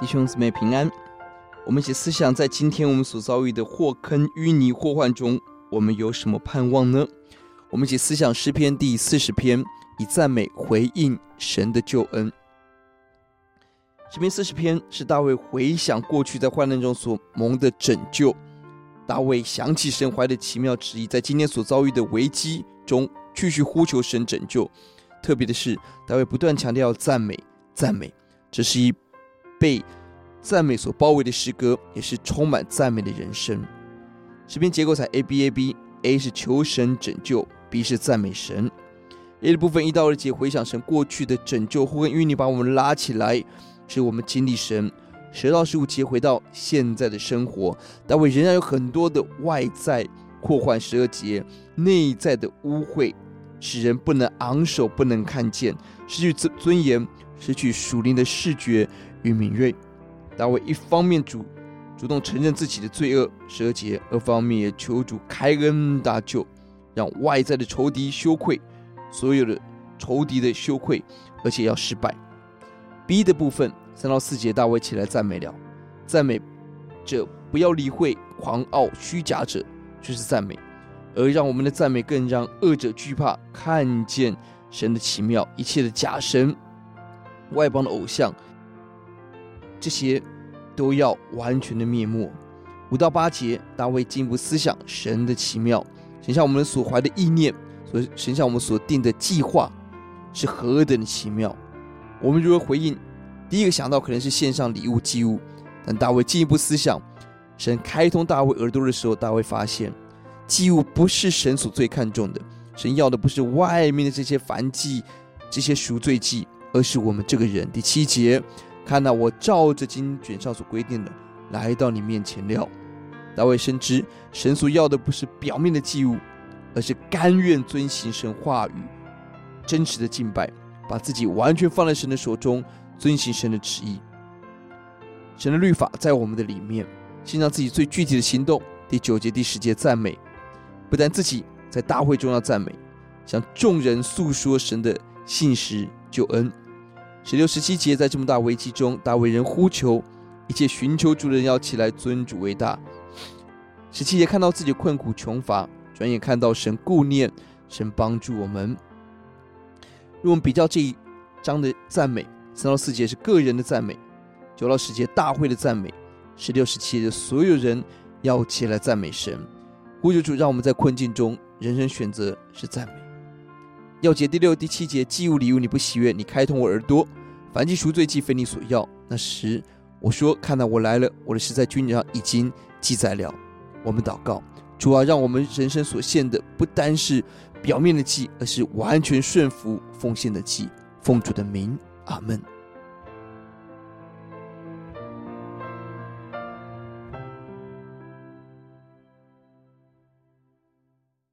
弟兄姊妹平安，我们一起思想，在今天我们所遭遇的祸坑、淤泥、祸患中，我们有什么盼望呢？我们一起思想诗篇第四十篇，以赞美回应神的救恩。诗篇四十篇是大卫回想过去在患难中所蒙的拯救。大卫想起神怀的奇妙旨意，在今天所遭遇的危机中继续呼求神拯救。特别的是，大卫不断强调赞美、赞美，这是一。被赞美所包围的诗歌，也是充满赞美的人生。诗篇结构采 A B A B，A 是求神拯救，B 是赞美神。A 的部分一到二节回想神过去的拯救，祸跟淤泥把我们拉起来，使我们经历神。十到十五节回到现在的生活，大卫仍然有很多的外在祸患。十二节内在的污秽，使人不能昂首，不能看见，失去尊尊严，失去属灵的视觉。与敏锐，大卫一方面主主动承认自己的罪恶，十二节；二方面也求主开恩搭救，让外在的仇敌羞愧，所有的仇敌的羞愧，而且要失败。B 的部分三到四节，大卫起来赞美了，赞美者不要理会狂傲虚假者，就是赞美，而让我们的赞美更让恶者惧怕，看见神的奇妙，一切的假神、外邦的偶像。这些都要完全的灭没。五到八节，大卫进一步思想神的奇妙，神向我们所怀的意念，所神向我们所定的计划是何等的奇妙。我们如何回应？第一个想到可能是献上礼物祭物，但大卫进一步思想，神开通大卫耳朵的时候，大卫发现祭物不是神所最看重的，神要的不是外面的这些燔祭、这些赎罪祭，而是我们这个人。第七节。看到我照着经卷上所规定的来到你面前了，大卫深知神所要的不是表面的祭物，而是甘愿遵行神话语、真实的敬拜，把自己完全放在神的手中，遵行神的旨意。神的律法在我们的里面，先让自己最具体的行动。第九节、第十节赞美，不但自己在大会中要赞美，向众人诉说神的信实救恩。十六、十七节，在这么大危机中，大卫仍呼求一切寻求主的人要起来尊主为大。十七节看到自己困苦穷乏，转眼看到神顾念，神帮助我们。如果我们比较这一章的赞美，三到四节是个人的赞美，九到十节大会的赞美，十六、十七节所有人要起来赞美神。呼求主，让我们在困境中，人生选择是赞美。要解第六、第七节，祭物礼物你不喜悦，你开通我耳朵。凡祭赎罪祭非你所要，那时我说：“看到，我来了，我的事在君上已经记载了。”我们祷告，主啊，让我们人生所献的不单是表面的祭，而是完全顺服奉献的祭。奉主的名，阿门。